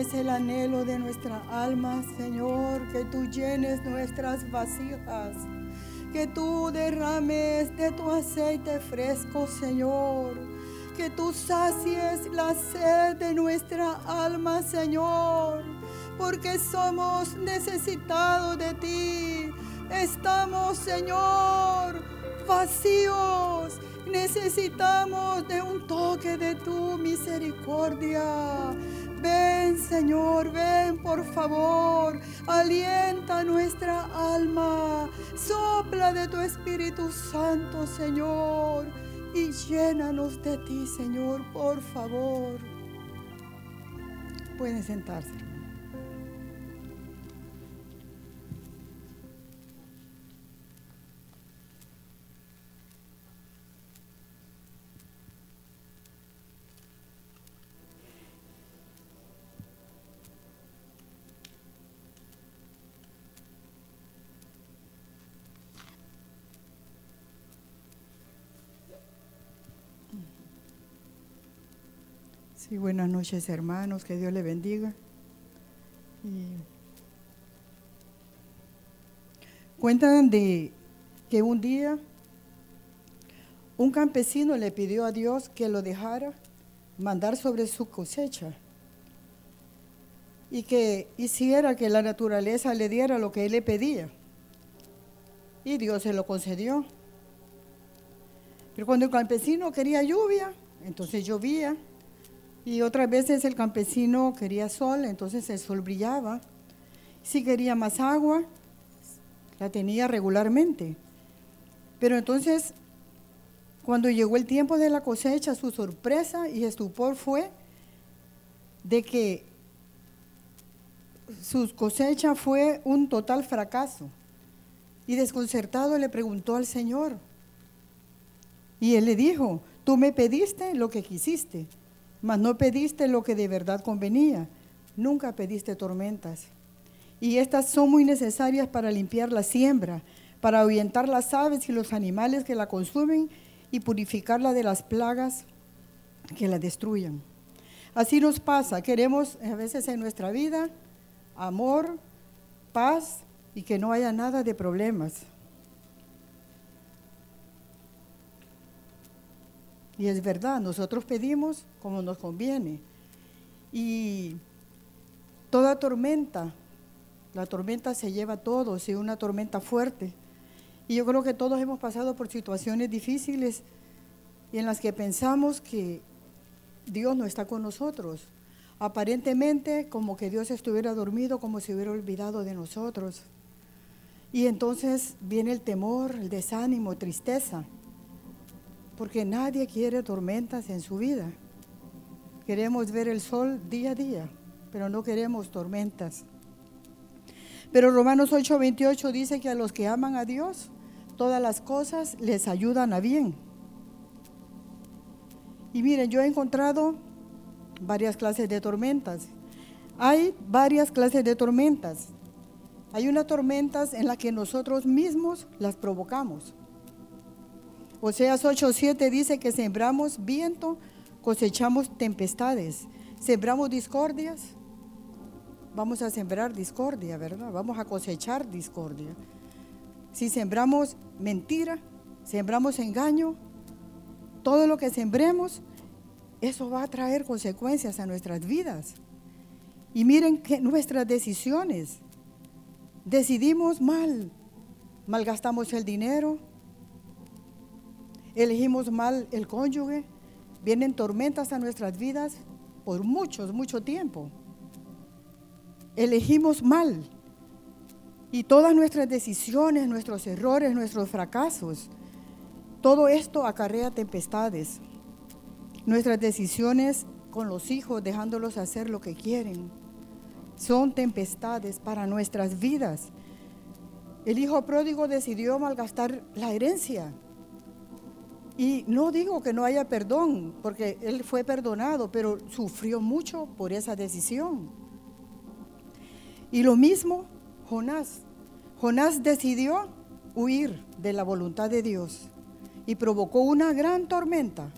Es el anhelo de nuestra alma, Señor, que tú llenes nuestras vasijas, que tú derrames de tu aceite fresco, Señor, que tú sacies la sed de nuestra alma, Señor, porque somos necesitados de ti. Estamos, Señor, vacíos. Necesitamos de un toque de tu misericordia. Ven, Señor, ven, por favor. Alienta nuestra alma. Sopla de tu Espíritu Santo, Señor. Y llénanos de ti, Señor, por favor. Pueden sentarse. Sí, buenas noches hermanos, que Dios le bendiga. Cuentan de que un día un campesino le pidió a Dios que lo dejara mandar sobre su cosecha y que hiciera que la naturaleza le diera lo que él le pedía. Y Dios se lo concedió. Pero cuando el campesino quería lluvia, entonces llovía. Y otras veces el campesino quería sol, entonces el sol brillaba. Si quería más agua, la tenía regularmente. Pero entonces, cuando llegó el tiempo de la cosecha, su sorpresa y estupor fue de que su cosecha fue un total fracaso. Y desconcertado le preguntó al Señor. Y él le dijo, tú me pediste lo que quisiste mas no pediste lo que de verdad convenía. Nunca pediste tormentas. Y estas son muy necesarias para limpiar la siembra, para ahuyentar las aves y los animales que la consumen y purificarla de las plagas que la destruyan. Así nos pasa, queremos a veces en nuestra vida amor, paz y que no haya nada de problemas. Y es verdad, nosotros pedimos como nos conviene. Y toda tormenta, la tormenta se lleva todo, si una tormenta fuerte. Y yo creo que todos hemos pasado por situaciones difíciles y en las que pensamos que Dios no está con nosotros. Aparentemente como que Dios estuviera dormido, como si hubiera olvidado de nosotros. Y entonces viene el temor, el desánimo, tristeza porque nadie quiere tormentas en su vida. Queremos ver el sol día a día, pero no queremos tormentas. Pero Romanos 8:28 dice que a los que aman a Dios, todas las cosas les ayudan a bien. Y miren, yo he encontrado varias clases de tormentas. Hay varias clases de tormentas. Hay unas tormentas en las que nosotros mismos las provocamos. Oseas 8:7 dice que sembramos viento, cosechamos tempestades. Sembramos discordias, vamos a sembrar discordia, ¿verdad? Vamos a cosechar discordia. Si sembramos mentira, sembramos engaño, todo lo que sembremos, eso va a traer consecuencias a nuestras vidas. Y miren que nuestras decisiones, decidimos mal, malgastamos el dinero, elegimos mal el cónyuge, vienen tormentas a nuestras vidas por muchos, mucho tiempo. Elegimos mal. Y todas nuestras decisiones, nuestros errores, nuestros fracasos, todo esto acarrea tempestades. Nuestras decisiones con los hijos, dejándolos hacer lo que quieren, son tempestades para nuestras vidas. El hijo pródigo decidió malgastar la herencia y no digo que no haya perdón, porque él fue perdonado, pero sufrió mucho por esa decisión. Y lo mismo Jonás. Jonás decidió huir de la voluntad de Dios y provocó una gran tormenta,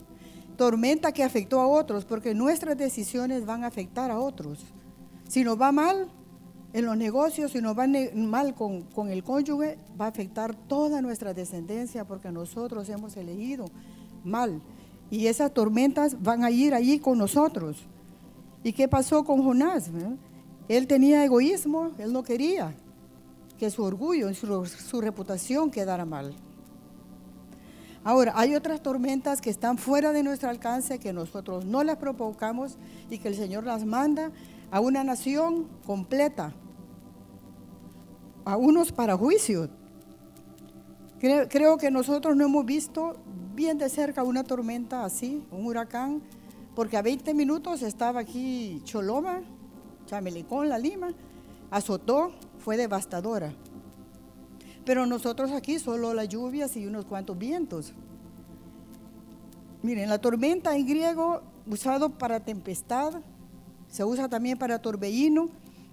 tormenta que afectó a otros, porque nuestras decisiones van a afectar a otros. Si nos va mal en los negocios, si nos va mal con, con el cónyuge, va a afectar toda nuestra descendencia porque nosotros hemos elegido mal. Y esas tormentas van a ir allí con nosotros. ¿Y qué pasó con Jonás? Él tenía egoísmo, él no quería que su orgullo su, su reputación quedara mal. Ahora, hay otras tormentas que están fuera de nuestro alcance, que nosotros no las provocamos y que el Señor las manda a una nación completa, a unos para juicio. Creo, que nosotros no hemos visto bien de cerca una tormenta así, un huracán, porque a 20 minutos estaba aquí Choloma, Chamelicón, La Lima, azotó, fue devastadora. Pero nosotros aquí solo las lluvias y unos cuantos vientos. Miren, la tormenta en griego, usado para tempestad, se usa también para torbellino,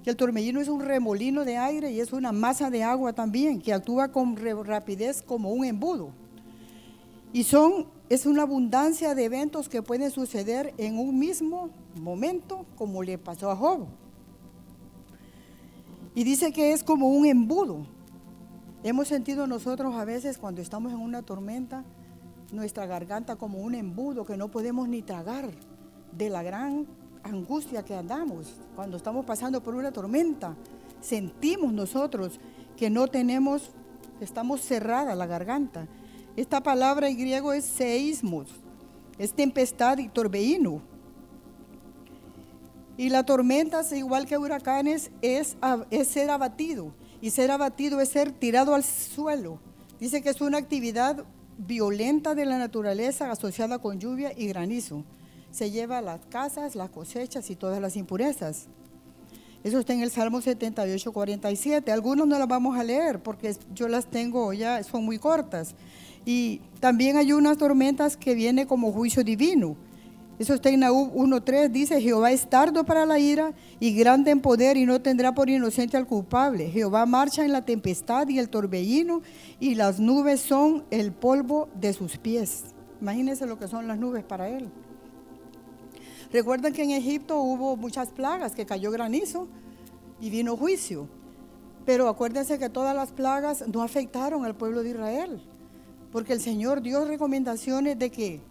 el torbellino es un remolino de aire y es una masa de agua también, que actúa con rapidez como un embudo. Y son, es una abundancia de eventos que pueden suceder en un mismo momento, como le pasó a Job. Y dice que es como un embudo. Hemos sentido nosotros a veces cuando estamos en una tormenta, nuestra garganta como un embudo que no podemos ni tragar de la gran angustia que andamos cuando estamos pasando por una tormenta. Sentimos nosotros que no tenemos, estamos cerrada la garganta. Esta palabra en griego es seismos, es tempestad y torbellino. Y la tormenta, igual que huracanes, es, es ser abatido. Y ser abatido es ser tirado al suelo. Dice que es una actividad violenta de la naturaleza asociada con lluvia y granizo. Se lleva las casas, las cosechas y todas las impurezas. Eso está en el Salmo 78, 47. Algunos no las vamos a leer porque yo las tengo ya, son muy cortas. Y también hay unas tormentas que vienen como juicio divino. Eso está en Nahum 1.3, dice, Jehová es tardo para la ira y grande en poder y no tendrá por inocente al culpable. Jehová marcha en la tempestad y el torbellino y las nubes son el polvo de sus pies. Imagínense lo que son las nubes para él. Recuerden que en Egipto hubo muchas plagas, que cayó granizo y vino juicio. Pero acuérdense que todas las plagas no afectaron al pueblo de Israel, porque el Señor dio recomendaciones de que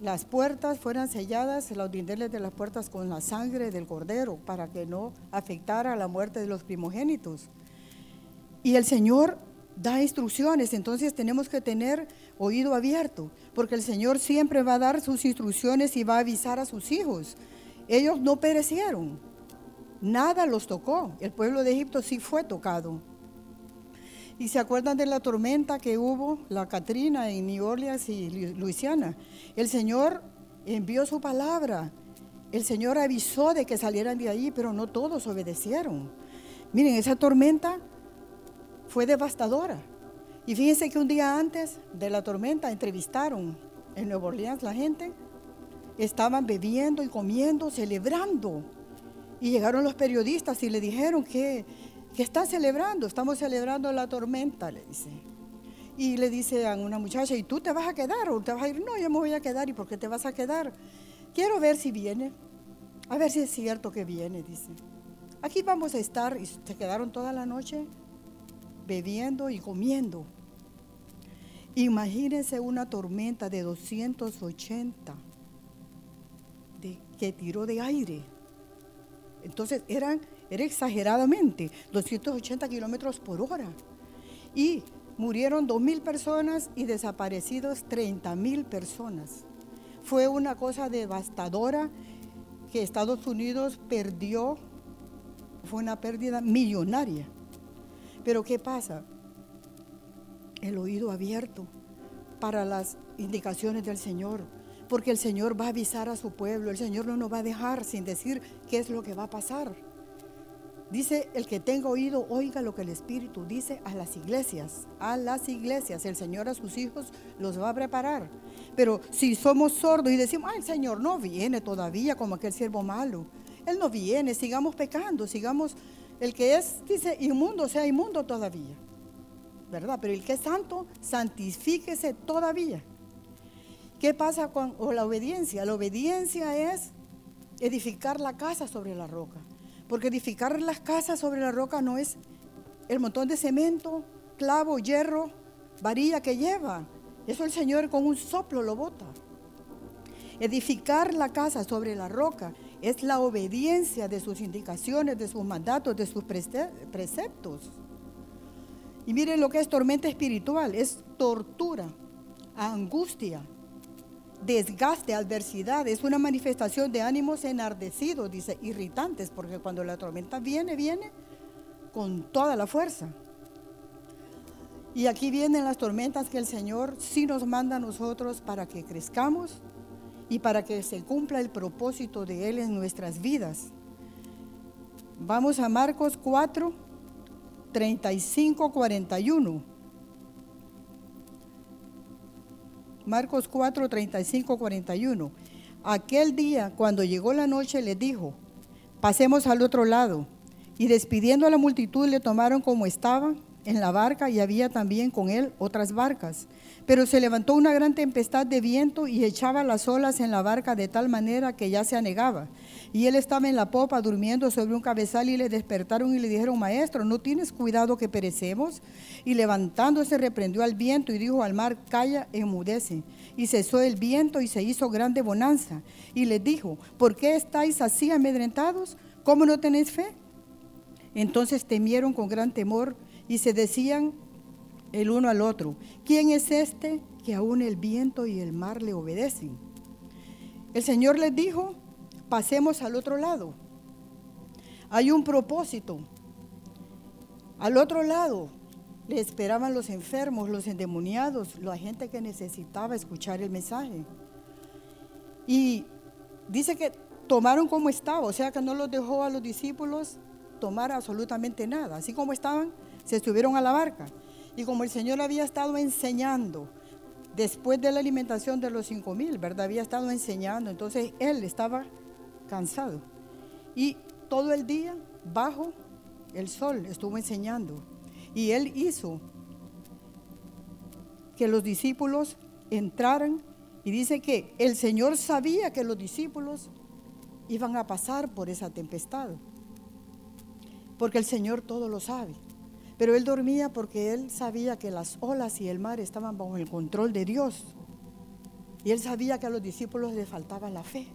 las puertas fueran selladas, los dinteles de las puertas con la sangre del cordero, para que no afectara la muerte de los primogénitos. Y el Señor da instrucciones, entonces tenemos que tener oído abierto, porque el Señor siempre va a dar sus instrucciones y va a avisar a sus hijos. Ellos no perecieron, nada los tocó, el pueblo de Egipto sí fue tocado. Y se acuerdan de la tormenta que hubo, la Katrina en New Orleans y Luisiana. El Señor envió su palabra. El Señor avisó de que salieran de ahí, pero no todos obedecieron. Miren, esa tormenta fue devastadora. Y fíjense que un día antes de la tormenta entrevistaron en Nueva Orleans la gente. Estaban bebiendo y comiendo, celebrando. Y llegaron los periodistas y le dijeron que ¿Qué están celebrando? Estamos celebrando la tormenta, le dice. Y le dice a una muchacha, ¿y tú te vas a quedar o te vas a ir? No, yo me voy a quedar. ¿Y por qué te vas a quedar? Quiero ver si viene. A ver si es cierto que viene, dice. Aquí vamos a estar. Y se quedaron toda la noche bebiendo y comiendo. Imagínense una tormenta de 280 de, que tiró de aire. Entonces eran era exageradamente, 280 kilómetros por hora. Y murieron 2.000 personas y desaparecidos 30.000 personas. Fue una cosa devastadora que Estados Unidos perdió, fue una pérdida millonaria. Pero ¿qué pasa? El oído abierto para las indicaciones del Señor, porque el Señor va a avisar a su pueblo, el Señor no nos va a dejar sin decir qué es lo que va a pasar. Dice, el que tenga oído, oiga lo que el Espíritu dice a las iglesias. A las iglesias. El Señor a sus hijos los va a preparar. Pero si somos sordos y decimos, el Señor no viene todavía como aquel siervo malo. Él no viene, sigamos pecando, sigamos. El que es, dice, inmundo, sea inmundo todavía. ¿Verdad? Pero el que es santo, santifíquese todavía. ¿Qué pasa con la obediencia? La obediencia es edificar la casa sobre la roca. Porque edificar las casas sobre la roca no es el montón de cemento, clavo, hierro, varilla que lleva. Eso el Señor con un soplo lo bota. Edificar la casa sobre la roca es la obediencia de sus indicaciones, de sus mandatos, de sus preceptos. Y miren lo que es tormenta espiritual, es tortura, angustia, desgaste, adversidad, es una manifestación de ánimos enardecidos, dice, irritantes, porque cuando la tormenta viene, viene con toda la fuerza. Y aquí vienen las tormentas que el Señor sí nos manda a nosotros para que crezcamos y para que se cumpla el propósito de Él en nuestras vidas. Vamos a Marcos 4, 35, 41. Marcos 4, 35, 41. Aquel día, cuando llegó la noche, le dijo, pasemos al otro lado. Y despidiendo a la multitud, le tomaron como estaba en la barca y había también con él otras barcas. Pero se levantó una gran tempestad de viento y echaba las olas en la barca de tal manera que ya se anegaba. Y él estaba en la popa durmiendo sobre un cabezal y le despertaron y le dijeron, maestro, ¿no tienes cuidado que perecemos? Y levantándose reprendió al viento y dijo al mar, calla, enmudece. Y cesó el viento y se hizo grande bonanza. Y le dijo, ¿por qué estáis así amedrentados? ¿Cómo no tenéis fe? Entonces temieron con gran temor y se decían el uno al otro, ¿quién es este que aún el viento y el mar le obedecen? El Señor les dijo, pasemos al otro lado. Hay un propósito. Al otro lado le esperaban los enfermos, los endemoniados, la gente que necesitaba escuchar el mensaje. Y dice que tomaron como estaba, o sea que no los dejó a los discípulos tomar absolutamente nada. Así como estaban, se subieron a la barca. Y como el Señor había estado enseñando, después de la alimentación de los cinco mil, ¿verdad? Había estado enseñando, entonces él estaba cansado. Y todo el día bajo el sol estuvo enseñando. Y él hizo que los discípulos entraran y dice que el Señor sabía que los discípulos iban a pasar por esa tempestad. Porque el Señor todo lo sabe. Pero él dormía porque él sabía que las olas y el mar estaban bajo el control de Dios. Y él sabía que a los discípulos les faltaba la fe.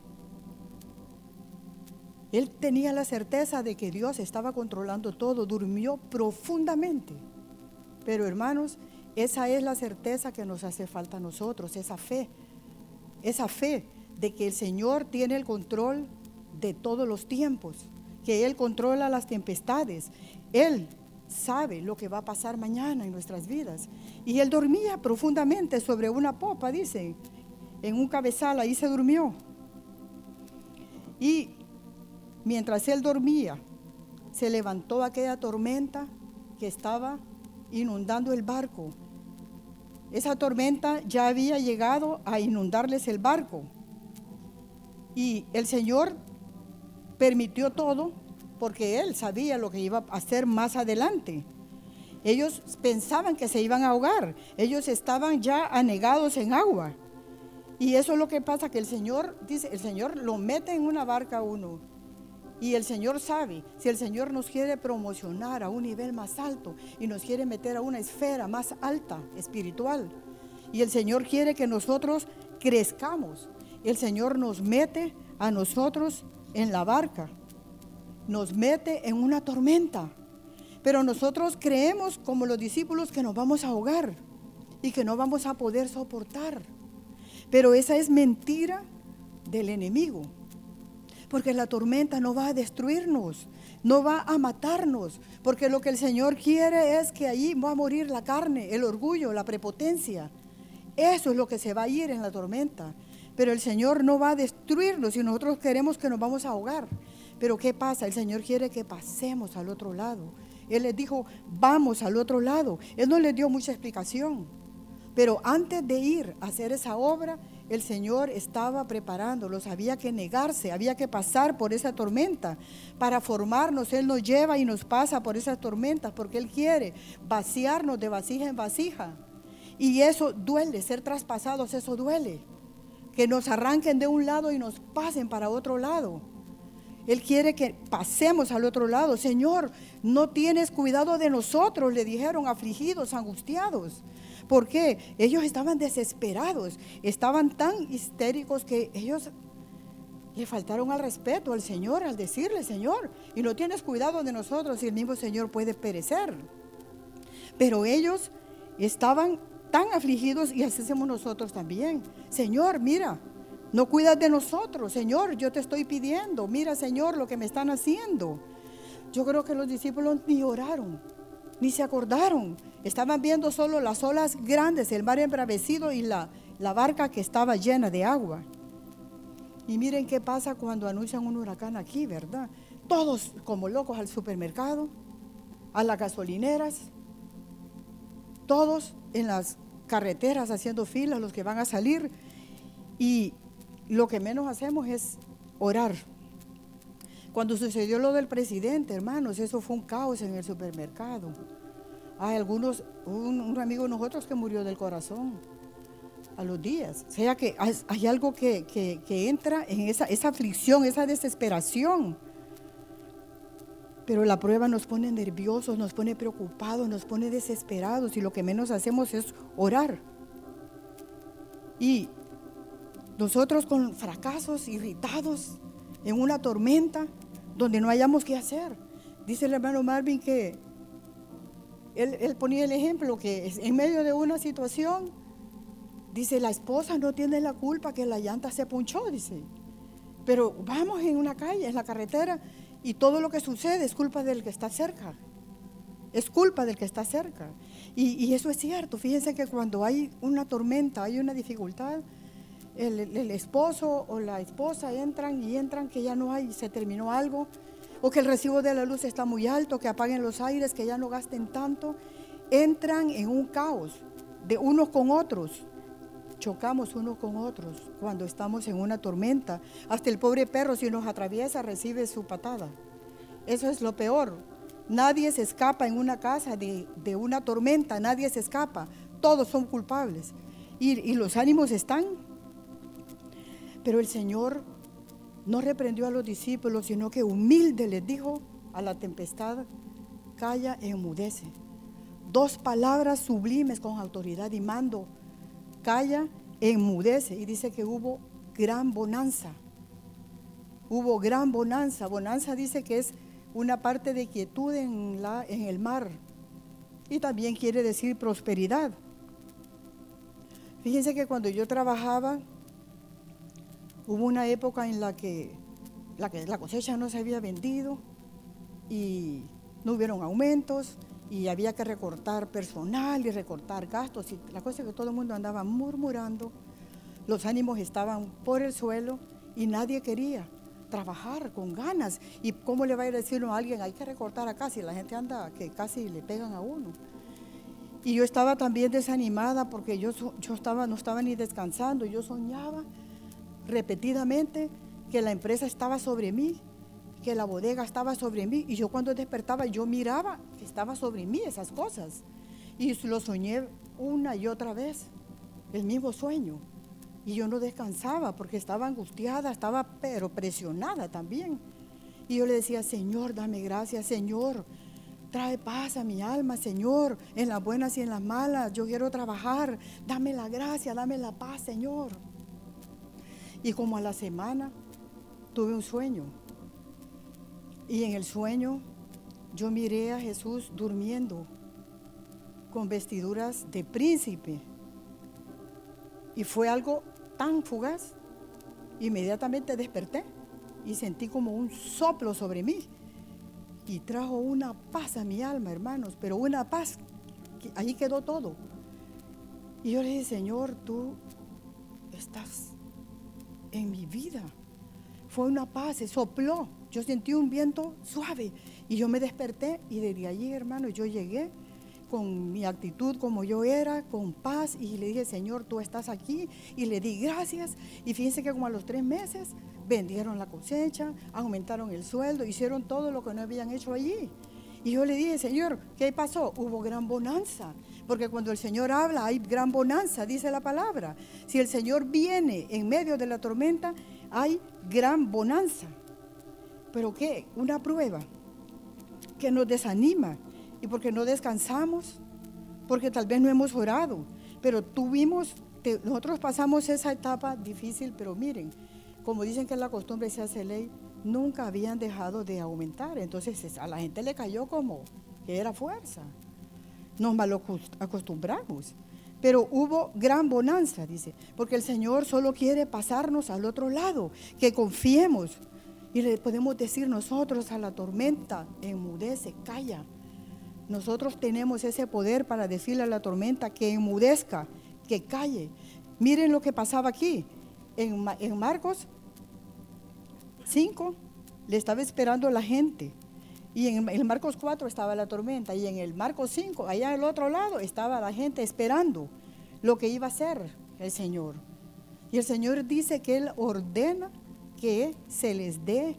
Él tenía la certeza de que Dios estaba controlando todo, durmió profundamente. Pero hermanos, esa es la certeza que nos hace falta a nosotros, esa fe. Esa fe de que el Señor tiene el control de todos los tiempos, que Él controla las tempestades. Él sabe lo que va a pasar mañana en nuestras vidas. Y él dormía profundamente sobre una popa, dice, en un cabezal, ahí se durmió. Y mientras él dormía, se levantó aquella tormenta que estaba inundando el barco. Esa tormenta ya había llegado a inundarles el barco. Y el Señor permitió todo porque él sabía lo que iba a hacer más adelante. Ellos pensaban que se iban a ahogar, ellos estaban ya anegados en agua. Y eso es lo que pasa, que el Señor, dice, el Señor lo mete en una barca uno. Y el Señor sabe, si el Señor nos quiere promocionar a un nivel más alto y nos quiere meter a una esfera más alta, espiritual, y el Señor quiere que nosotros crezcamos, el Señor nos mete a nosotros en la barca nos mete en una tormenta. Pero nosotros creemos como los discípulos que nos vamos a ahogar y que no vamos a poder soportar. Pero esa es mentira del enemigo. Porque la tormenta no va a destruirnos, no va a matarnos. Porque lo que el Señor quiere es que allí va a morir la carne, el orgullo, la prepotencia. Eso es lo que se va a ir en la tormenta. Pero el Señor no va a destruirnos y nosotros queremos que nos vamos a ahogar. Pero ¿qué pasa? El Señor quiere que pasemos al otro lado. Él les dijo, vamos al otro lado. Él no les dio mucha explicación. Pero antes de ir a hacer esa obra, el Señor estaba preparándolos. Había que negarse, había que pasar por esa tormenta para formarnos. Él nos lleva y nos pasa por esas tormentas porque Él quiere vaciarnos de vasija en vasija. Y eso duele, ser traspasados, eso duele. Que nos arranquen de un lado y nos pasen para otro lado. Él quiere que pasemos al otro lado. Señor, no tienes cuidado de nosotros, le dijeron, afligidos, angustiados. ¿Por qué? Ellos estaban desesperados, estaban tan histéricos que ellos le faltaron al respeto al Señor al decirle, Señor, y no tienes cuidado de nosotros y el mismo Señor puede perecer. Pero ellos estaban tan afligidos y así hacemos nosotros también. Señor, mira, no cuidas de nosotros. Señor, yo te estoy pidiendo. Mira, Señor, lo que me están haciendo. Yo creo que los discípulos ni oraron, ni se acordaron. Estaban viendo solo las olas grandes, el mar embravecido y la, la barca que estaba llena de agua. Y miren qué pasa cuando anuncian un huracán aquí, ¿verdad? Todos como locos al supermercado, a las gasolineras, todos en las carreteras haciendo filas, los que van a salir. Y lo que menos hacemos es orar. Cuando sucedió lo del presidente, hermanos, eso fue un caos en el supermercado. Hay algunos, un, amigo de nosotros que murió del corazón a los días. O sea que hay, algo que, entra en esa, esa aflicción, esa desesperación. Pero la prueba nos pone nerviosos, nos pone preocupados, nos pone desesperados y lo que menos hacemos es orar. Y nosotros con fracasos, irritados, en una tormenta, donde no hayamos qué hacer. Dice el hermano Marvin que él, él ponía el ejemplo que en medio de una situación Dice, la esposa no tiene la culpa que la llanta se punchó, dice. Pero vamos en una calle, en la carretera, y todo lo que sucede es culpa del que está cerca. Es culpa del que está cerca. Y, eso es cierto. Fíjense que cuando hay una tormenta, hay una dificultad, el, esposo o la esposa entran y entran que ya no hay, se terminó algo, o que el recibo de la luz está muy alto, que apaguen los aires, que ya no gasten tanto. Entran en un caos de unos con otros chocamos unos con otros cuando estamos en una tormenta. Hasta el pobre perro si nos atraviesa recibe su patada. Eso es lo peor. Nadie se escapa en una casa de, una tormenta, nadie se escapa. Todos son culpables. Y, y los ánimos están. Pero el Señor no reprendió a los discípulos, sino que humilde les dijo a la tempestad, calla e enmudece. Dos palabras sublimes con autoridad y mando calla, enmudece. Y dice que hubo gran bonanza. Hubo gran bonanza. Bonanza dice que es una parte de quietud en, la, en el mar. Y también quiere decir prosperidad. Fíjense que cuando yo trabajaba, hubo una época en la que la, cosecha no se había vendido y no hubieron aumentos y había que recortar personal y recortar gastos. Y la cosa es que todo el mundo andaba murmurando, los ánimos estaban por el suelo y nadie quería trabajar con ganas. ¿Y cómo le va a decir a alguien, hay que recortar acá si la gente anda que casi le pegan a uno? Y yo estaba también desanimada porque yo, yo estaba, no estaba ni descansando, yo soñaba repetidamente que la empresa estaba sobre mí que la bodega estaba sobre mí y yo cuando despertaba yo miraba que estaba sobre mí esas cosas y lo soñé una y otra vez, el mismo sueño. Y yo no descansaba porque estaba angustiada, estaba pero presionada también. Y yo le decía, Señor, dame gracias, Señor, trae paz a mi alma, Señor, en las buenas y en las malas. Yo quiero trabajar, dame la gracia, dame la paz, Señor. Y como a la semana tuve un sueño y en el sueño yo miré a Jesús durmiendo con vestiduras de príncipe. Y fue algo tan fugaz. Inmediatamente desperté y sentí como un soplo sobre mí. Y trajo una paz a mi alma, hermanos, pero una paz, que ahí quedó todo. Y yo le dije, Señor, tú estás en mi vida. Fue una paz, se sopló yo sentí un viento suave y yo me desperté y desde allí, hermano, yo llegué con mi actitud como yo era, con paz, y le dije, Señor, tú estás aquí, y le di gracias, y fíjense que como a los tres meses vendieron la cosecha, aumentaron el sueldo, hicieron todo lo que no habían hecho allí. Y yo le dije, Señor, ¿qué pasó? Hubo gran bonanza, porque cuando el Señor habla hay gran bonanza, dice la palabra. Si el Señor viene en medio de la tormenta, hay gran bonanza. pero ¿qué? Una prueba que nos desanima y porque no descansamos, porque tal vez no hemos orado, pero tuvimos, nosotros pasamos esa etapa difícil, pero miren, como dicen que la costumbre se hace ley, nunca habían dejado de aumentar, entonces a la gente le cayó como que era fuerza. Nos mal acostumbramos. Pero hubo gran bonanza, dice, porque el Señor solo quiere pasarnos al otro lado, que confiemos. Y le podemos decir nosotros a la tormenta, enmudece, calla. Nosotros tenemos ese poder para decirle a la tormenta que enmudezca, que calle. Miren lo que pasaba aquí. En, en Marcos 5 le estaba esperando la gente. Y en el Marcos 4 estaba la tormenta. Y en el Marcos 5, allá al otro lado, estaba la gente esperando lo que iba a hacer el Señor. Y el Señor dice que Él ordena que se les dé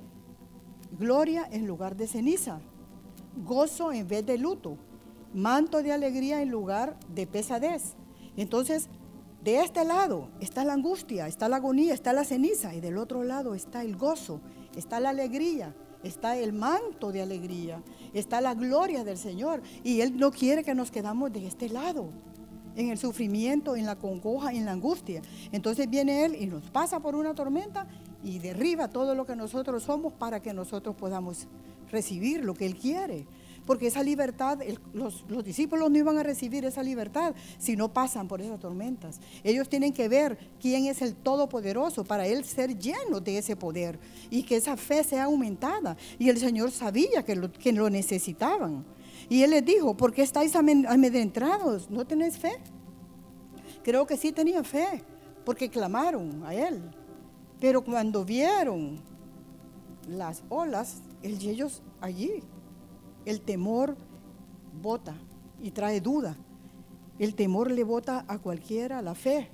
gloria en lugar de ceniza, gozo en vez de luto, manto de alegría en lugar de pesadez. Entonces, de este lado está la angustia, está la agonía, está la ceniza, y del otro lado está el gozo, está la alegría, está el manto de alegría, está la gloria del Señor. Y Él no quiere que nos quedamos de este lado, en el sufrimiento, en la congoja, en la angustia. Entonces viene Él y nos pasa por una tormenta y derriba todo lo que nosotros somos para que nosotros podamos recibir lo que Él quiere porque esa libertad, los, discípulos no iban a recibir esa libertad si no pasan por esas tormentas. Ellos tienen que ver quién es el Todopoderoso para Él ser lleno de ese poder y que esa fe sea aumentada. Y el Señor sabía que lo, que lo necesitaban. Y Él les dijo, ¿por qué estáis amedrentados? ¿No tenéis fe? Creo que sí tenían fe, porque clamaron a Él. Pero cuando vieron las olas, ellos allí el temor bota y trae duda. El temor le bota a cualquiera la fe,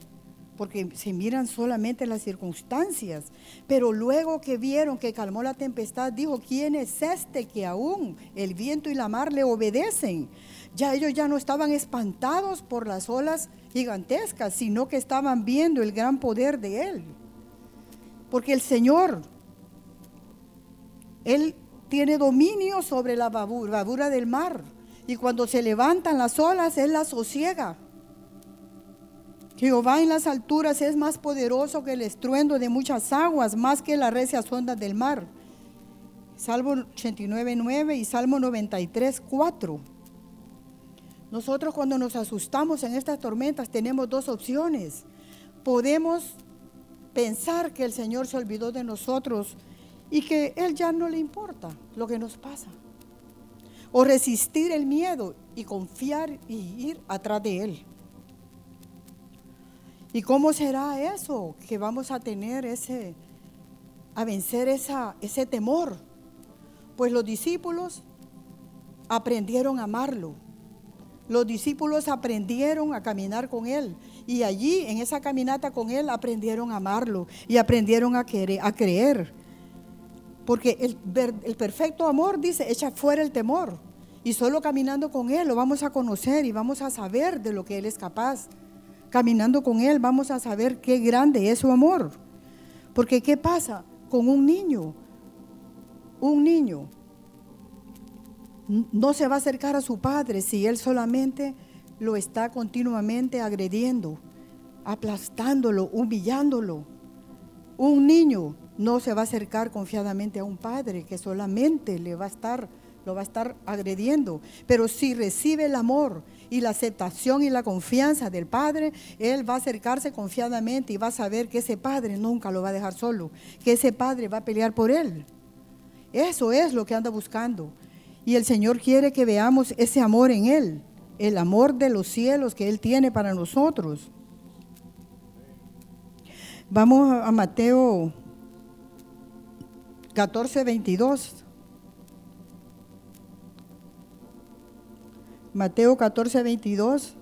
porque se miran solamente las circunstancias. Pero luego que vieron que calmó la tempestad, dijo, ¿quién es este que aún el viento y la mar le obedecen? Ya ellos ya no estaban espantados por las olas gigantescas, sino que estaban viendo el gran poder de Él. Porque el Señor, Él tiene dominio sobre la babura del mar. Y cuando se levantan las olas, Él las sosiega. Jehová en las alturas es más poderoso que el estruendo de muchas aguas, más que las recias ondas del mar. Salmo 89, 9 y Salmo 93, 4. Nosotros cuando nos asustamos en estas tormentas tenemos dos opciones. Podemos pensar que el Señor se olvidó de nosotros y que Él ya no le importa lo que nos pasa. O resistir el miedo y confiar y ir atrás de Él. ¿Y cómo será eso? Que vamos a tener ese, a vencer esa, ese temor. Pues los discípulos aprendieron a amarlo. Los discípulos aprendieron a caminar con Él. Y allí, en esa caminata con Él, aprendieron a amarlo y aprendieron a, querer, a creer. Porque el, el perfecto amor dice, echa fuera el temor. Y solo caminando con Él lo vamos a conocer y vamos a saber de lo que Él es capaz. Caminando con Él vamos a saber qué grande es su amor. Porque ¿qué pasa con un niño? Un niño no se va a acercar a su padre si él solamente lo está continuamente agrediendo, aplastándolo, humillándolo. Un niño no se va a acercar confiadamente a un padre que solamente le va a estar, lo va a estar agrediendo. Pero si recibe el amor y la aceptación y la confianza del padre, él va a acercarse confiadamente y va a saber que ese padre nunca lo va a dejar solo, que ese padre va a pelear por él. Eso es lo que anda buscando. Y el Señor quiere que veamos ese amor en Él, el amor de los cielos que Él tiene para nosotros. Vamos a Mateo 14, 22. Mateo 14, 22.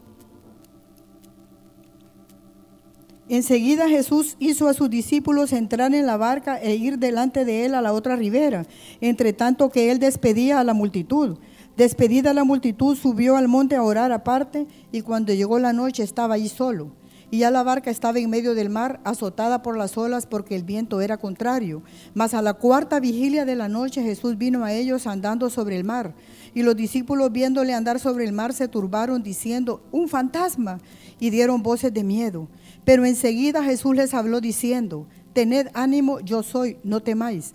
Enseguida Jesús hizo a sus discípulos entrar en la barca e ir delante de él a la otra ribera, entre tanto que él despedía a la multitud. Despedida la multitud, subió al monte a orar aparte y cuando llegó la noche estaba allí solo. Y ya la barca estaba en medio del mar, azotada por las olas porque el viento era contrario. Mas a la cuarta vigilia de la noche Jesús vino a ellos andando sobre el mar. Y los discípulos viéndole andar sobre el mar se turbaron diciendo, un fantasma, y dieron voces de miedo. Pero enseguida Jesús les habló diciendo, tened ánimo, yo soy, no temáis.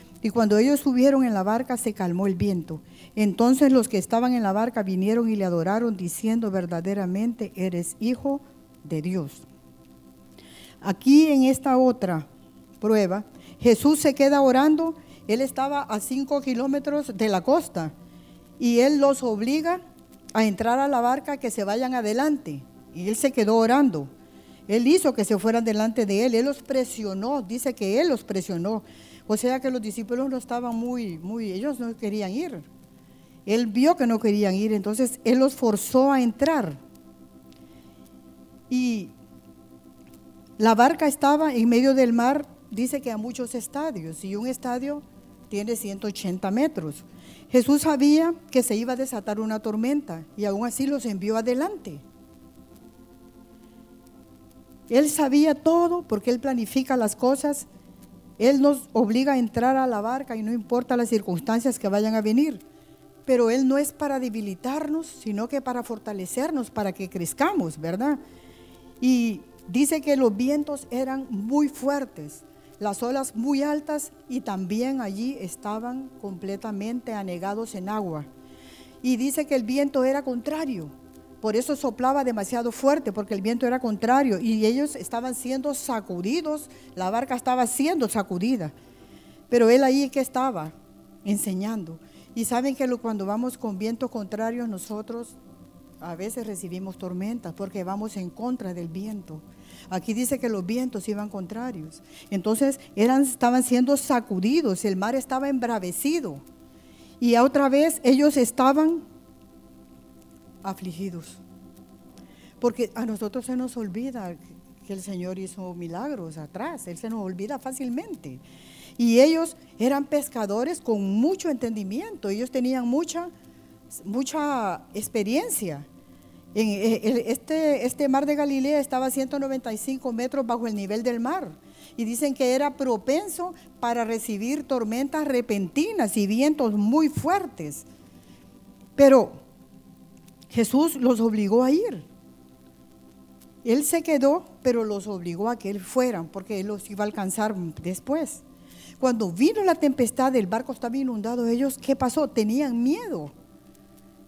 Y cuando ellos subieron en la barca, se calmó el viento. Entonces los que estaban en la barca vinieron y le adoraron, diciendo, verdaderamente eres hijo de Dios. Aquí en esta otra prueba, Jesús se queda orando. Él estaba a cinco kilómetros de la costa y él los obliga a entrar a la barca que se vayan adelante. Y él se quedó orando. Él hizo que se fueran delante de él. Él los presionó. Dice que él los presionó. O sea que los discípulos no estaban muy, muy, ellos no querían ir. Él vio que no querían ir, entonces él los forzó a entrar. Y la barca estaba en medio del mar, dice que a muchos estadios, y un estadio tiene 180 metros. Jesús sabía que se iba a desatar una tormenta y aún así los envió adelante. Él sabía todo porque Él planifica las cosas. Él nos obliga a entrar a la barca y no importa las circunstancias que vayan a venir. Pero Él no es para debilitarnos, sino que para fortalecernos, para que crezcamos, ¿verdad? Y dice que los vientos eran muy fuertes, las olas muy altas y también allí estaban completamente anegados en agua. Y dice que el viento era contrario, por eso soplaba demasiado fuerte, porque el viento era contrario y ellos estaban siendo sacudidos, la barca estaba siendo sacudida. Pero él ahí que estaba enseñando. Y saben que cuando vamos con vientos contrarios nosotros a veces recibimos tormentas porque vamos en contra del viento. Aquí dice que los vientos iban contrarios. Entonces eran, estaban siendo sacudidos, el mar estaba embravecido. Y otra vez ellos estaban afligidos. Porque a nosotros se nos olvida que el Señor hizo milagros atrás, Él se nos olvida fácilmente. Y ellos eran pescadores con mucho entendimiento, ellos tenían mucha, mucha experiencia. En este, este mar de Galilea estaba a 195 metros bajo el nivel del mar. Y dicen que era propenso para recibir tormentas repentinas y vientos muy fuertes. Pero Jesús los obligó a ir. Él se quedó, pero los obligó a que él fueran, porque él los iba a alcanzar después. Cuando vino la tempestad, el barco estaba inundado, ellos, ¿qué pasó? Tenían miedo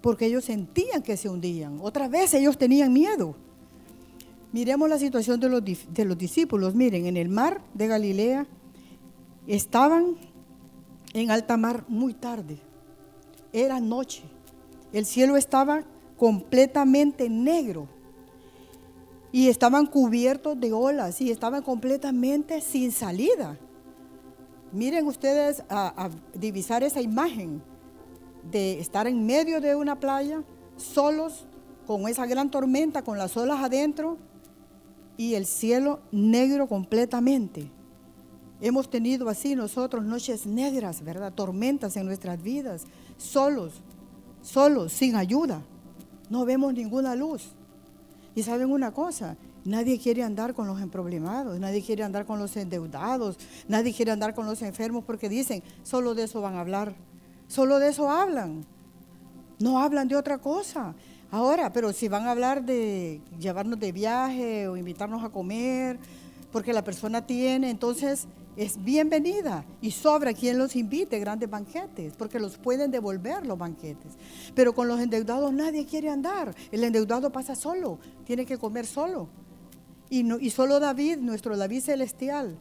porque ellos sentían que se hundían. Otra vez ellos tenían miedo. Miremos la situación de los, de los discípulos. Miren, en el mar de Galilea estaban en alta mar muy tarde. Era noche. El cielo estaba completamente negro. Y estaban cubiertos de olas y estaban completamente sin salida. Miren ustedes a, divisar esa imagen de estar en medio de una playa, solos, con esa gran tormenta, con las olas adentro y el cielo negro completamente. Hemos tenido así nosotros noches negras, ¿verdad? Tormentas en nuestras vidas, solos, solos, sin ayuda. No vemos ninguna luz. Y saben una cosa, nadie quiere andar con los emproblemados, nadie quiere andar con los endeudados, nadie quiere andar con los enfermos porque dicen, solo de eso van a hablar. Solo de eso hablan. No hablan de otra cosa. Ahora, pero si van a hablar de llevarnos de viaje o invitarnos a comer, porque la persona tiene, entonces es bienvenida y sobra quien los invite, grandes banquetes, porque los pueden devolver los banquetes. Pero con los endeudados nadie quiere andar. El endeudado pasa solo, tiene que comer solo. Y, no, y solo David, nuestro David celestial,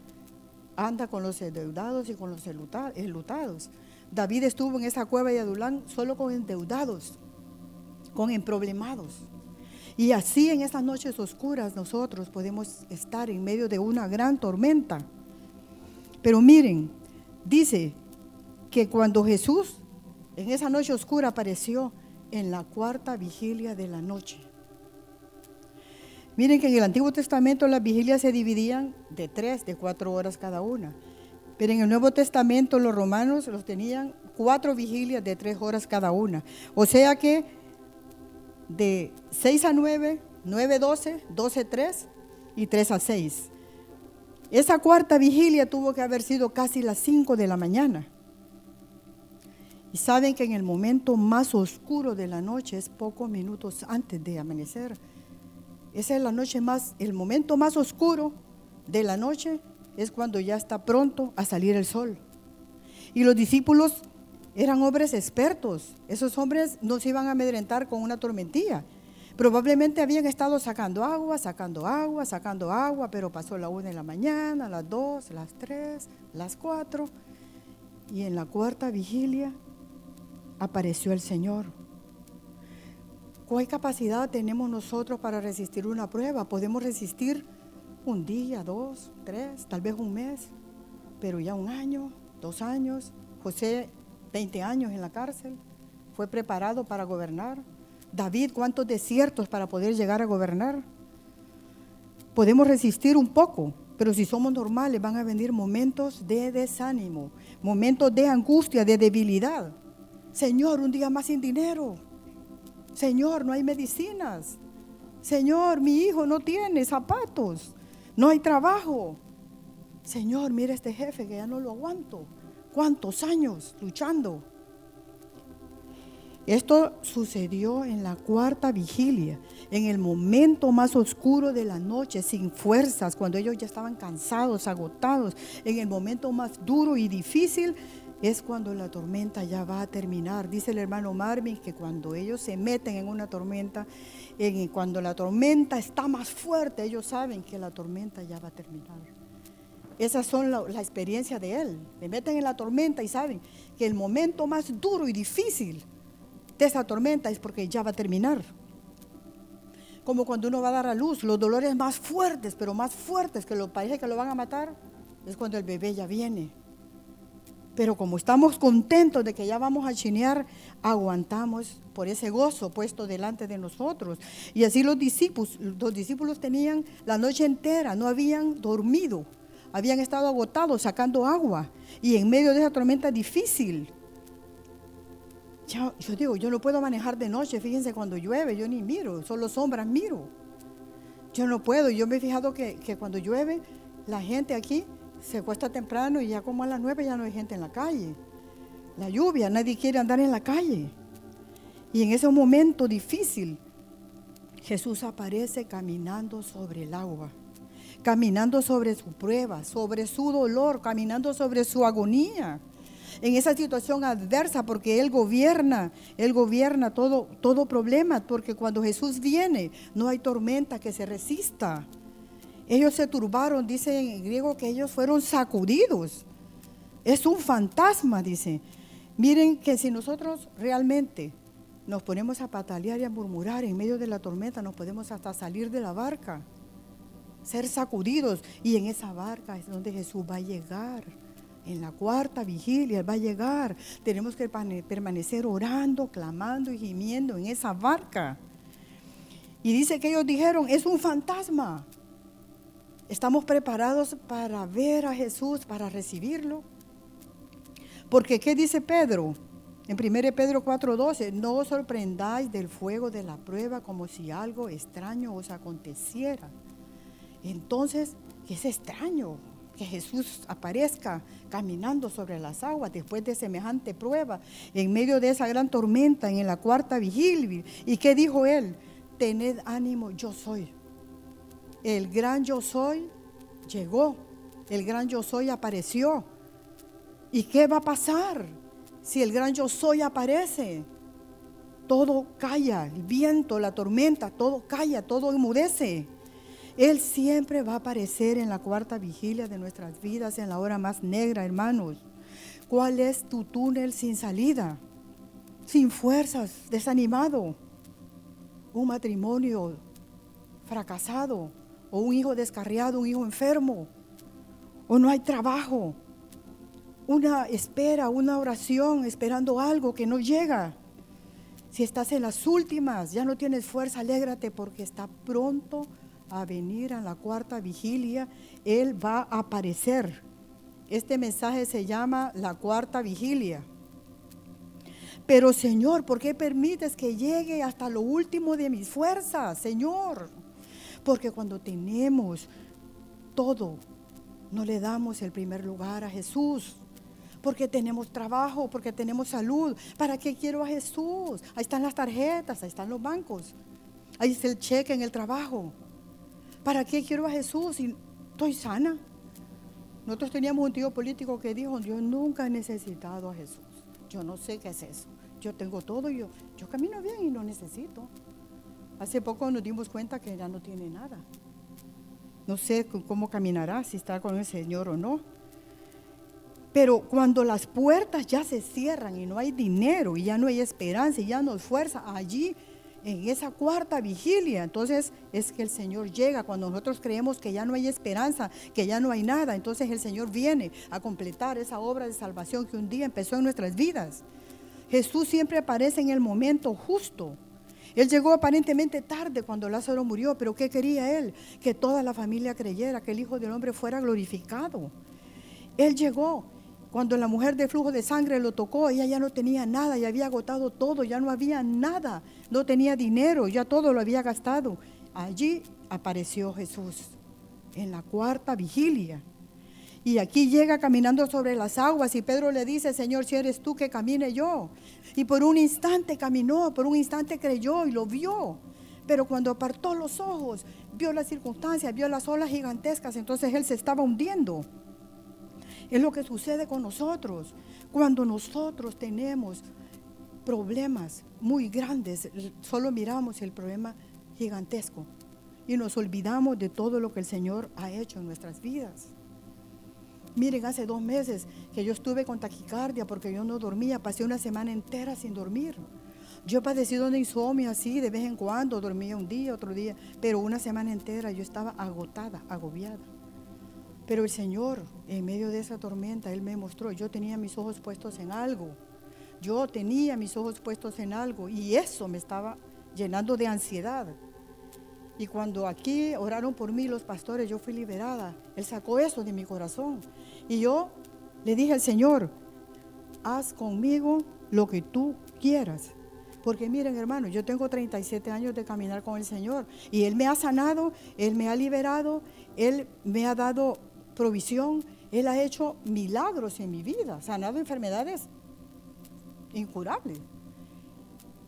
anda con los endeudados y con los enlutados. David estuvo en esa cueva de Adulán solo con endeudados, con emproblemados. Y así en esas noches oscuras nosotros podemos estar en medio de una gran tormenta. Pero miren, dice que cuando Jesús en esa noche oscura apareció en la cuarta vigilia de la noche. Miren que en el Antiguo Testamento las vigilias se dividían de tres, de cuatro horas cada una. Pero en el Nuevo Testamento los romanos los tenían cuatro vigilias de tres horas cada una. O sea que de 6 a 9, 9 a 12, 12 a 3 y 3 a 6. Esa cuarta vigilia tuvo que haber sido casi las 5 de la mañana. Y saben que en el momento más oscuro de la noche es pocos minutos antes de amanecer. Esa es la noche más, el momento más oscuro de la noche es cuando ya está pronto a salir el sol. Y los discípulos eran hombres expertos. Esos hombres no se iban a amedrentar con una tormentilla. Probablemente habían estado sacando agua, sacando agua, sacando agua, pero pasó la una de la mañana, las dos, las tres, las cuatro. Y en la cuarta vigilia apareció el Señor. ¿Cuál capacidad tenemos nosotros para resistir una prueba? Podemos resistir un día, dos, tres, tal vez un mes, pero ya un año, dos años. José, 20 años en la cárcel, fue preparado para gobernar. David, ¿cuántos desiertos para poder llegar a gobernar? Podemos resistir un poco, pero si somos normales van a venir momentos de desánimo, momentos de angustia, de debilidad. Señor, un día más sin dinero. Señor, no hay medicinas. Señor, mi hijo no tiene zapatos. No hay trabajo. Señor, mira este jefe que ya no lo aguanto. ¿Cuántos años luchando? Esto sucedió en la cuarta vigilia, en el momento más oscuro de la noche, sin fuerzas, cuando ellos ya estaban cansados, agotados, en el momento más duro y difícil es cuando la tormenta ya va a terminar. Dice el hermano Marvin que cuando ellos se meten en una tormenta, en, cuando la tormenta está más fuerte, ellos saben que la tormenta ya va a terminar. Esas son la, la experiencia de él. Se meten en la tormenta y saben que el momento más duro y difícil de esa tormenta es porque ya va a terminar. Como cuando uno va a dar a luz, los dolores más fuertes, pero más fuertes que lo parece que lo van a matar, es cuando el bebé ya viene pero como estamos contentos de que ya vamos a chinear, aguantamos por ese gozo puesto delante de nosotros. Y así los discípulos, los discípulos tenían la noche entera, no habían dormido, habían estado agotados sacando agua y en medio de esa tormenta difícil. Yo digo, yo no puedo manejar de noche, fíjense cuando llueve, yo ni miro, solo sombras miro. Yo no puedo, yo me he fijado que, que cuando llueve, la gente aquí se acuesta temprano y ya como a las nueve ya no hay gente en la calle. La lluvia, nadie quiere andar en la calle. Y en ese momento difícil, Jesús aparece caminando sobre el agua, caminando sobre su prueba, sobre su dolor, caminando sobre su agonía. En esa situación adversa, porque Él gobierna, Él gobierna todo, todo problema, porque cuando Jesús viene, no hay tormenta que se resista. Ellos se turbaron, dice en griego que ellos fueron sacudidos. Es un fantasma, dice. Miren que si nosotros realmente nos ponemos a patalear y a murmurar en medio de la tormenta, nos podemos hasta salir de la barca, ser sacudidos. Y en esa barca es donde Jesús va a llegar. En la cuarta vigilia va a llegar. Tenemos que permanecer orando, clamando y gimiendo en esa barca. Y dice que ellos dijeron, es un fantasma. ¿Estamos preparados para ver a Jesús, para recibirlo? Porque ¿qué dice Pedro? En 1 Pedro 4:12, no os sorprendáis del fuego de la prueba como si algo extraño os aconteciera. Entonces, ¿qué es extraño? Que Jesús aparezca caminando sobre las aguas después de semejante prueba, en medio de esa gran tormenta, en la cuarta vigilia. ¿Y qué dijo él? Tened ánimo, yo soy el gran yo soy llegó, el gran yo soy apareció. ¿Y qué va a pasar si el gran yo soy aparece? Todo calla, el viento, la tormenta, todo calla, todo enmudece. Él siempre va a aparecer en la cuarta vigilia de nuestras vidas, en la hora más negra, hermanos. ¿Cuál es tu túnel sin salida? Sin fuerzas, desanimado. Un matrimonio fracasado o un hijo descarriado, un hijo enfermo, o no hay trabajo, una espera, una oración, esperando algo que no llega. Si estás en las últimas, ya no tienes fuerza, alégrate porque está pronto a venir a la cuarta vigilia. Él va a aparecer. Este mensaje se llama la cuarta vigilia. Pero Señor, ¿por qué permites que llegue hasta lo último de mis fuerzas, Señor? Porque cuando tenemos todo, no le damos el primer lugar a Jesús. Porque tenemos trabajo, porque tenemos salud. ¿Para qué quiero a Jesús? Ahí están las tarjetas, ahí están los bancos. Ahí está el cheque en el trabajo. ¿Para qué quiero a Jesús si estoy sana? Nosotros teníamos un tío político que dijo, yo nunca he necesitado a Jesús. Yo no sé qué es eso. Yo tengo todo, yo, yo camino bien y no necesito. Hace poco nos dimos cuenta que ya no tiene nada. No sé cómo caminará, si está con el Señor o no. Pero cuando las puertas ya se cierran y no hay dinero y ya no hay esperanza y ya no hay fuerza, allí en esa cuarta vigilia, entonces es que el Señor llega cuando nosotros creemos que ya no hay esperanza, que ya no hay nada, entonces el Señor viene a completar esa obra de salvación que un día empezó en nuestras vidas. Jesús siempre aparece en el momento justo. Él llegó aparentemente tarde cuando Lázaro murió, pero ¿qué quería él? Que toda la familia creyera, que el Hijo del Hombre fuera glorificado. Él llegó cuando la mujer de flujo de sangre lo tocó, ella ya no tenía nada, ya había agotado todo, ya no había nada, no tenía dinero, ya todo lo había gastado. Allí apareció Jesús en la cuarta vigilia. Y aquí llega caminando sobre las aguas y Pedro le dice, Señor, si eres tú que camine yo. Y por un instante caminó, por un instante creyó y lo vio. Pero cuando apartó los ojos, vio las circunstancias, vio las olas gigantescas, entonces él se estaba hundiendo. Es lo que sucede con nosotros. Cuando nosotros tenemos problemas muy grandes, solo miramos el problema gigantesco y nos olvidamos de todo lo que el Señor ha hecho en nuestras vidas. Miren, hace dos meses que yo estuve con taquicardia porque yo no dormía, pasé una semana entera sin dormir. Yo he padecido de insomnio así, de vez en cuando, dormía un día, otro día, pero una semana entera yo estaba agotada, agobiada. Pero el Señor, en medio de esa tormenta, Él me mostró, yo tenía mis ojos puestos en algo. Yo tenía mis ojos puestos en algo y eso me estaba llenando de ansiedad. Y cuando aquí oraron por mí los pastores, yo fui liberada. Él sacó eso de mi corazón. Y yo le dije al Señor, haz conmigo lo que tú quieras. Porque miren hermanos, yo tengo 37 años de caminar con el Señor y Él me ha sanado, Él me ha liberado, Él me ha dado provisión. Él ha hecho milagros en mi vida, sanado enfermedades incurables.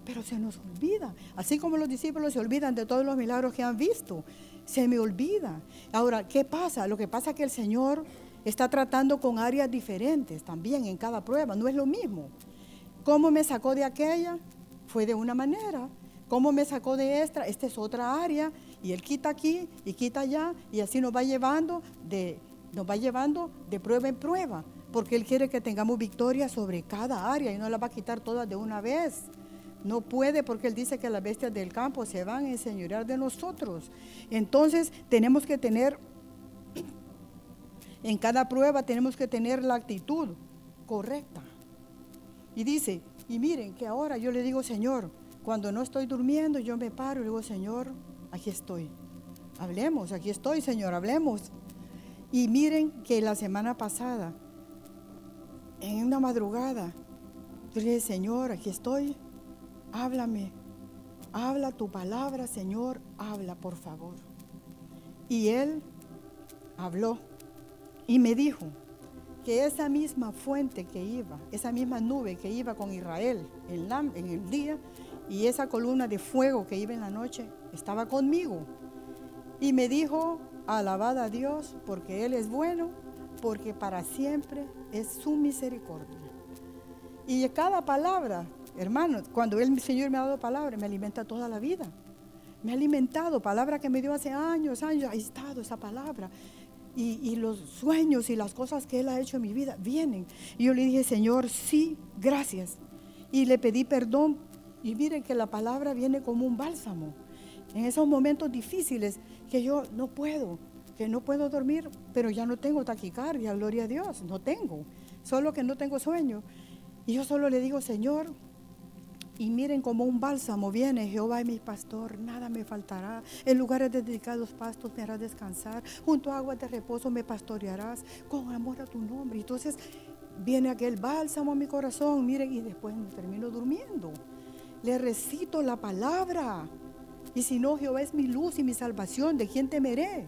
Pero se nos olvida, así como los discípulos se olvidan de todos los milagros que han visto, se me olvida. Ahora, ¿qué pasa? Lo que pasa es que el Señor está tratando con áreas diferentes también en cada prueba, no es lo mismo. ¿Cómo me sacó de aquella? Fue de una manera. ¿Cómo me sacó de esta? Esta es otra área. Y Él quita aquí y quita allá y así nos va llevando de nos va llevando de prueba en prueba, porque Él quiere que tengamos victoria sobre cada área y no la va a quitar todas de una vez. No puede porque Él dice que las bestias del campo se van a enseñorear de nosotros. Entonces tenemos que tener, en cada prueba tenemos que tener la actitud correcta. Y dice, y miren que ahora yo le digo, Señor, cuando no estoy durmiendo, yo me paro y digo, Señor, aquí estoy. Hablemos, aquí estoy, Señor, hablemos. Y miren que la semana pasada, en una madrugada, dije, Señor, aquí estoy, háblame, habla tu palabra, Señor, habla, por favor. Y él habló y me dijo que esa misma fuente que iba, esa misma nube que iba con Israel en el día y esa columna de fuego que iba en la noche, estaba conmigo. Y me dijo, Alabada a Dios porque Él es bueno, porque para siempre es su misericordia. Y cada palabra, hermanos, cuando el Señor me ha dado palabra, me alimenta toda la vida. Me ha alimentado, palabra que me dio hace años, años, ha estado esa palabra. Y, y, los sueños y las cosas que Él ha hecho en mi vida vienen. Y yo le dije, Señor, sí, gracias. Y le pedí perdón. Y miren que la palabra viene como un bálsamo. En esos momentos difíciles que yo no puedo, que no puedo dormir, pero ya no tengo taquicardia, gloria a Dios, no tengo. solo que no tengo sueño. Y yo solo le digo, Señor, y miren como un bálsamo viene, Jehová es mi pastor, nada me faltará. En lugares dedicados pastos me harás descansar, junto a aguas de reposo me pastorearás, con amor a tu nombre. Entonces viene aquel bálsamo a mi corazón, miren, y después me termino durmiendo. Le recito la palabra. Y si no, Jehová es mi luz y mi salvación, ¿de quién temeré?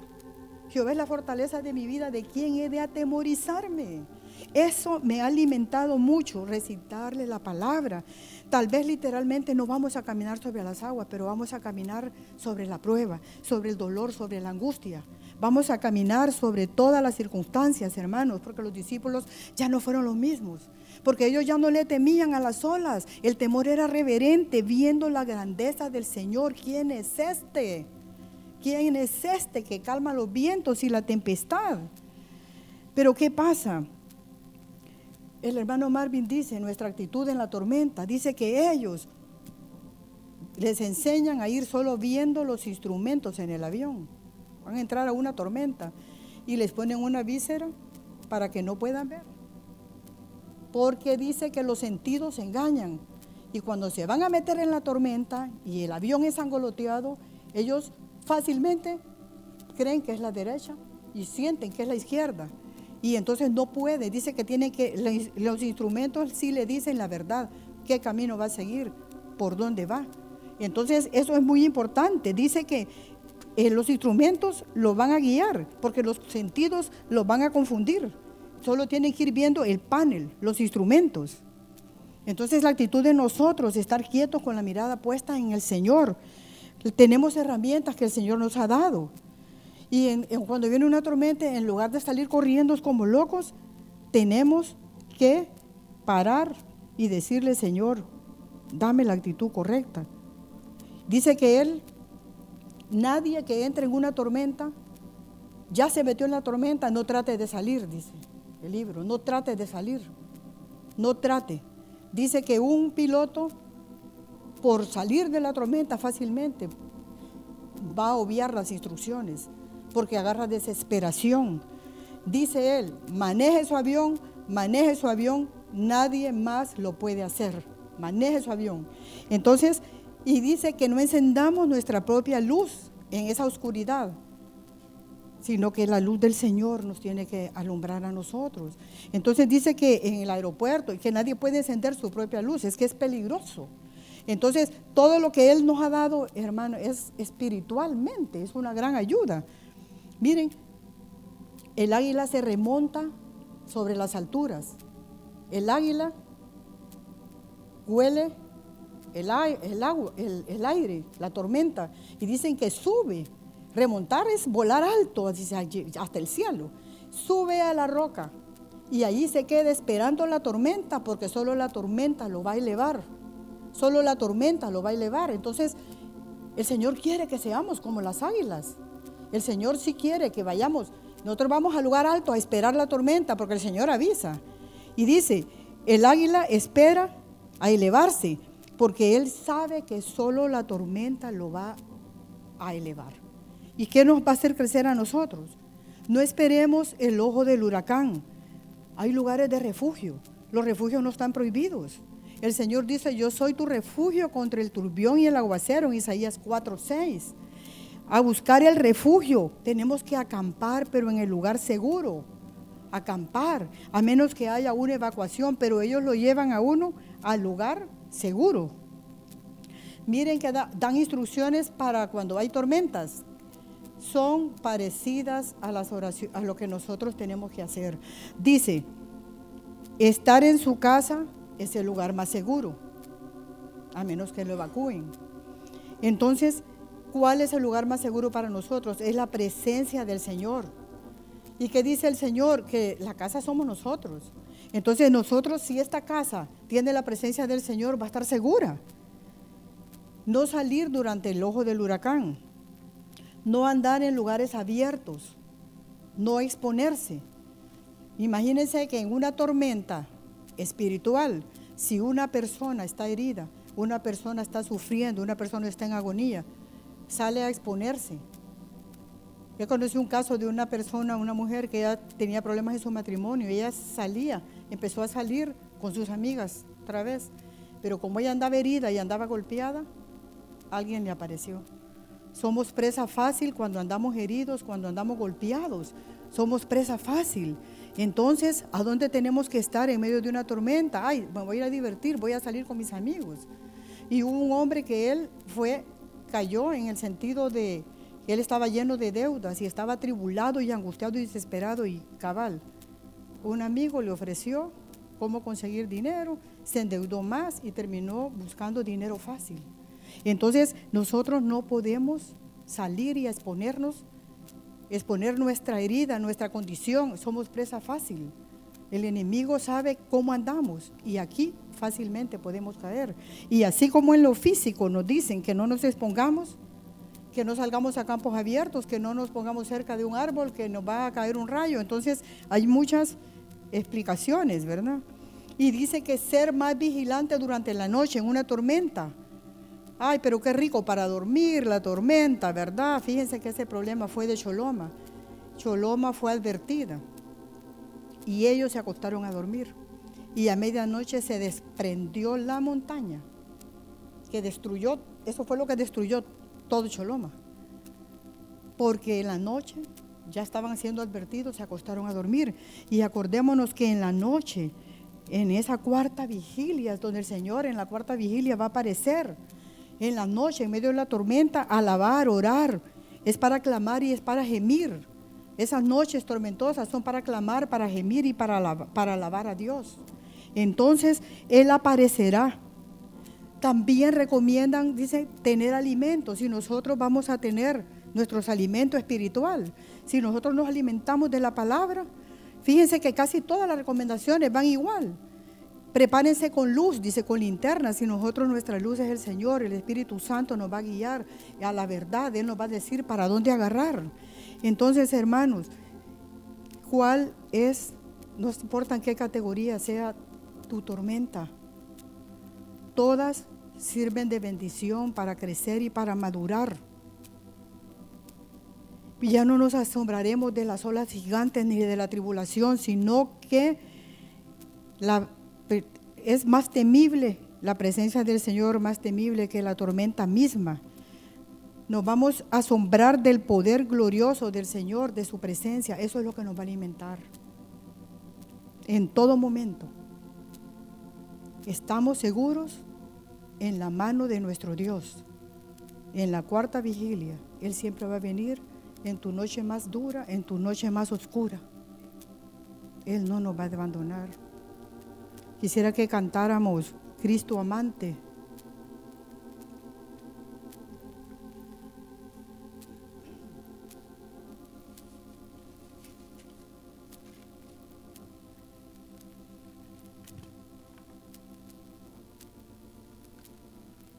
Jehová es la fortaleza de mi vida, ¿de quién he de atemorizarme? Eso me ha alimentado mucho, recitarle la palabra. Tal vez literalmente no vamos a caminar sobre las aguas, pero vamos a caminar sobre la prueba, sobre el dolor, sobre la angustia. Vamos a caminar sobre todas las circunstancias, hermanos, porque los discípulos ya no fueron los mismos, porque ellos ya no le temían a las olas. El temor era reverente, viendo la grandeza del Señor. ¿Quién es este? ¿Quién es este que calma los vientos y la tempestad? Pero ¿qué pasa? El hermano Marvin dice, nuestra actitud en la tormenta, dice que ellos les enseñan a ir solo viendo los instrumentos en el avión. Van a entrar a una tormenta y les ponen una víscera para que no puedan ver. Porque dice que los sentidos engañan. Y cuando se van a meter en la tormenta y el avión es angoloteado, ellos fácilmente creen que es la derecha y sienten que es la izquierda. Y entonces no puede, dice que tiene que, los instrumentos sí le dicen la verdad, qué camino va a seguir, por dónde va. Entonces eso es muy importante, dice que eh, los instrumentos lo van a guiar, porque los sentidos los van a confundir. Solo tienen que ir viendo el panel, los instrumentos. Entonces la actitud de nosotros, estar quietos con la mirada puesta en el Señor, tenemos herramientas que el Señor nos ha dado. Y cuando viene una tormenta, en lugar de salir corriendo como locos, tenemos que parar y decirle, Señor, dame la actitud correcta. Dice que Él, nadie que entre en una tormenta, ya se metió en la tormenta, no trate de salir, dice el libro, no trate de salir, no trate. Dice que un piloto por salir de la tormenta fácilmente va a obviar las instrucciones, porque agarra desesperación. Dice él, maneje su avión, maneje su avión, nadie más lo puede hacer. Maneje su avión. Entonces, y dice que no encendamos nuestra propia luz en esa oscuridad, sino que la luz del Señor nos tiene que alumbrar a nosotros. Entonces dice que en el aeropuerto y que nadie puede encender su propia luz, es que es peligroso. Entonces, todo lo que Él nos ha dado, hermano, es espiritualmente, es una gran ayuda. Miren, el águila se remonta sobre las alturas. El águila huele el, agua, el, aire, la tormenta, y dicen que sube. Remontar es volar alto hasta el cielo. Sube a la roca y allí se queda esperando la tormenta porque solo la tormenta lo va a elevar. Solo la tormenta lo va a elevar. Entonces, el Señor quiere que seamos como las águilas. El Señor sí quiere que vayamos. Nosotros vamos al lugar alto a esperar la tormenta porque el Señor avisa. Y dice, el águila espera a elevarse porque Él sabe que solo la tormenta lo va a elevar. ¿Y qué nos va a hacer crecer a nosotros? No esperemos el ojo del huracán. Hay lugares de refugio. Los refugios no están prohibidos. El Señor dice, yo soy tu refugio contra el turbión y el aguacero en Isaías 4:6. A buscar el refugio tenemos que acampar, pero en el lugar seguro. Acampar, a menos que haya una evacuación, pero ellos lo llevan a uno al lugar seguro. Miren que dan instrucciones para cuando hay tormentas. Son parecidas a, las oraciones, a lo que nosotros tenemos que hacer. Dice, estar en su casa es el lugar más seguro, a menos que lo evacúen. Entonces, ¿cuál es el lugar más seguro para nosotros? Es la presencia del Señor. ¿Y qué dice el Señor? Que la casa somos nosotros. Entonces nosotros, si esta casa tiene la presencia del Señor, va a estar segura. No salir durante el ojo del huracán. No andar en lugares abiertos. No exponerse. Imagínense que en una tormenta espiritual. Si una persona está herida, una persona está sufriendo, una persona está en agonía, sale a exponerse. Yo conocí un caso de una persona, una mujer que ya tenía problemas en su matrimonio, ella salía empezó a salir con sus amigas otra vez. Pero como ella andaba herida y andaba golpeada, alguien le apareció. Somos presa fácil cuando andamos heridos, cuando andamos golpeados. Somos presa fácil. Entonces, ¿a dónde tenemos que estar en medio de una tormenta? Ay, me voy a ir a divertir, voy a salir con mis amigos. Y hubo un hombre que él fue, cayó en el sentido de, él estaba lleno de deudas y estaba atribulado y angustiado y desesperado y cabal. Un amigo le ofreció cómo conseguir dinero, se endeudó más y terminó buscando dinero fácil. Entonces nosotros no podemos salir y exponernos, exponer nuestra herida, nuestra condición. Somos presa fácil. El enemigo sabe cómo andamos y aquí fácilmente podemos caer. Y así como en lo físico nos dicen que no nos expongamos, que no salgamos a campos abiertos, que no nos pongamos cerca de un árbol, que nos va a caer un rayo. Entonces hay muchas explicaciones, ¿verdad? Y dice que ser más vigilante durante la noche en una tormenta Ay, pero qué rico para dormir, la tormenta, ¿verdad? Fíjense que ese problema fue de Choloma. Choloma fue advertida y ellos se acostaron a dormir. Y a medianoche se desprendió la montaña que destruyó, eso fue lo que destruyó todo Choloma. Porque en la noche ya estaban siendo advertidos, se acostaron a dormir. Y acordémonos que en la noche, en esa cuarta vigilia, es donde el Señor en la cuarta vigilia va a aparecer en la noche, en medio de la tormenta, alabar, orar. Es para clamar y es para gemir. Esas noches tormentosas son para clamar, para gemir y para alabar, para a Dios. Entonces Él aparecerá. También recomiendan, dice, tener alimentos. Si nosotros vamos a tener nuestros alimentos espiritual, si nosotros nos alimentamos de la palabra, fíjense que casi todas las recomendaciones van igual. Prepárense con luz, dice con linterna. Si nosotros nuestra luz es el Señor, el Espíritu Santo nos va a guiar a la verdad. Él nos va a decir para dónde agarrar. Entonces, hermanos, ¿cuál es, no importa en qué categoría sea tu tormenta? Todas sirven de bendición para crecer y para madurar. Y ya no nos asombraremos de las olas gigantes ni de la tribulación, sino que la es más temible la presencia del Señor, más temible que la tormenta misma. Nos vamos a asombrar del poder glorioso del Señor, de su presencia. Eso es lo que nos va a alimentar. En todo momento. Estamos seguros en la mano de nuestro Dios. En la cuarta vigilia, Él siempre va a venir en tu noche más dura, en tu noche más oscura. Él no nos va a abandonar. Quisiera que cantáramos Cristo amante